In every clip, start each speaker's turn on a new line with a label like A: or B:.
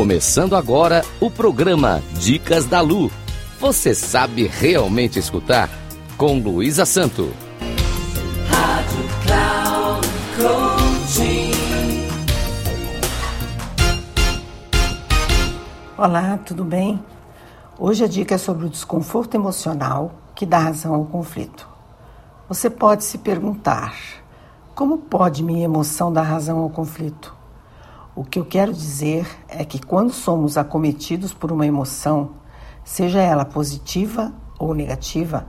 A: Começando agora o programa Dicas da Lu. Você sabe realmente escutar? Com Luísa Santo.
B: Rádio Cloud Coaching.
C: Olá, tudo bem? Hoje a dica é sobre o desconforto emocional que dá razão ao conflito. Você pode se perguntar: como pode minha emoção dar razão ao conflito? O que eu quero dizer é que quando somos acometidos por uma emoção, seja ela positiva ou negativa,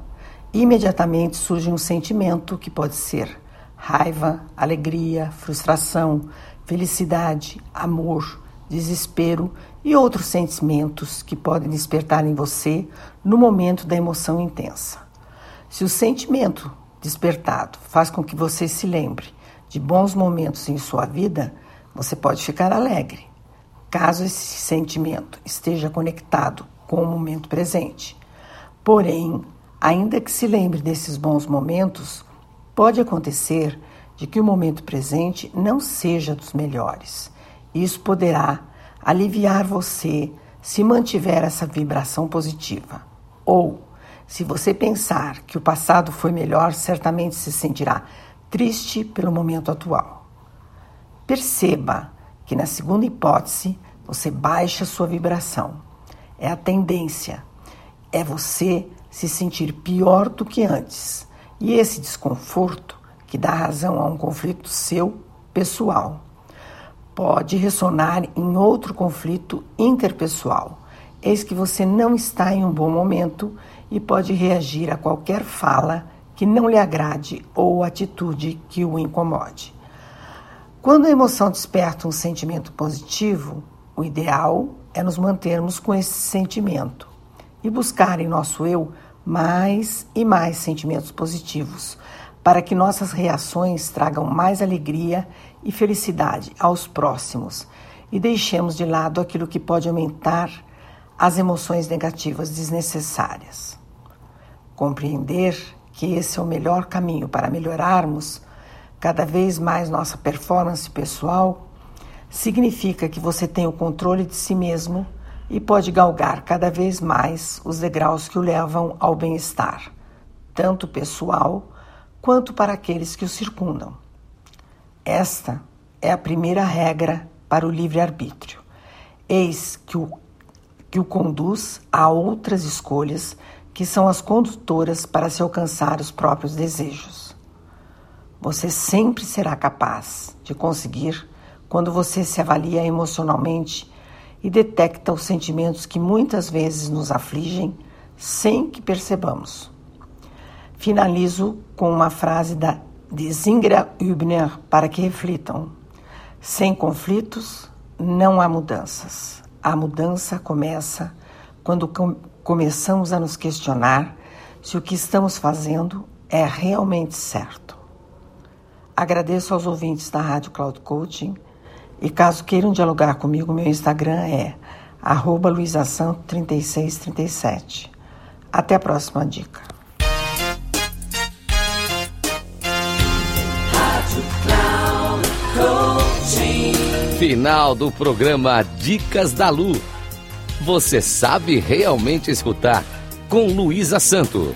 C: imediatamente surge um sentimento que pode ser raiva, alegria, frustração, felicidade, amor, desespero e outros sentimentos que podem despertar em você no momento da emoção intensa. Se o sentimento despertado faz com que você se lembre de bons momentos em sua vida, você pode ficar alegre, caso esse sentimento esteja conectado com o momento presente. Porém, ainda que se lembre desses bons momentos, pode acontecer de que o momento presente não seja dos melhores. Isso poderá aliviar você se mantiver essa vibração positiva. Ou, se você pensar que o passado foi melhor, certamente se sentirá triste pelo momento atual. Perceba que na segunda hipótese você baixa sua vibração. É a tendência. É você se sentir pior do que antes. E esse desconforto que dá razão a um conflito seu pessoal pode ressonar em outro conflito interpessoal. Eis que você não está em um bom momento e pode reagir a qualquer fala que não lhe agrade ou atitude que o incomode. Quando a emoção desperta um sentimento positivo, o ideal é nos mantermos com esse sentimento e buscar em nosso eu mais e mais sentimentos positivos, para que nossas reações tragam mais alegria e felicidade aos próximos e deixemos de lado aquilo que pode aumentar as emoções negativas desnecessárias. Compreender que esse é o melhor caminho para melhorarmos cada vez mais nossa performance pessoal, significa que você tem o controle de si mesmo e pode galgar cada vez mais os degraus que o levam ao bem-estar, tanto pessoal quanto para aqueles que o circundam. Esta é a primeira regra para o livre-arbítrio. Eis que o, que o conduz a outras escolhas que são as condutoras para se alcançar os próprios desejos. Você sempre será capaz de conseguir quando você se avalia emocionalmente e detecta os sentimentos que muitas vezes nos afligem sem que percebamos. Finalizo com uma frase da, de Zingra Hübner para que reflitam. Sem conflitos, não há mudanças. A mudança começa quando com, começamos a nos questionar se o que estamos fazendo é realmente certo. Agradeço aos ouvintes da Rádio Cloud Coaching e caso queiram dialogar comigo, meu Instagram é arroba luisasanto3637. Até a próxima dica.
A: Final do programa Dicas da Lu. Você sabe realmente escutar com Luísa Santo.